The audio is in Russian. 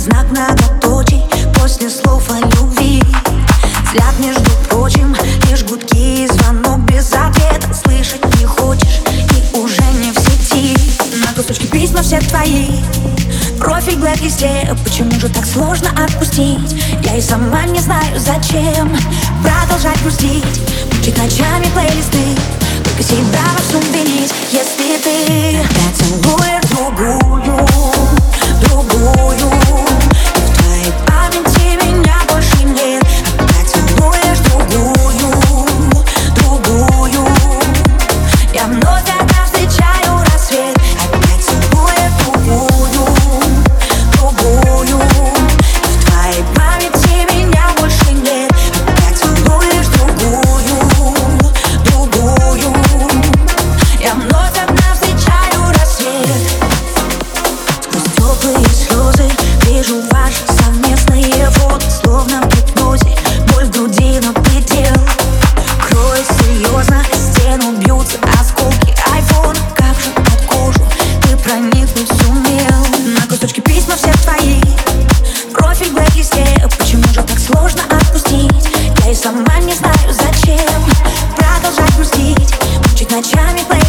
Знак многоточий после слов о любви. Взгляд, между прочим, лишь гудки и звонок без ответа. Слышать не хочешь и уже не в сети. На кусочки письма все твои. Профиль гладкий все, почему же так сложно отпустить? Я и сама не знаю зачем продолжать грустить. Мучить ночами плейлисты. try me when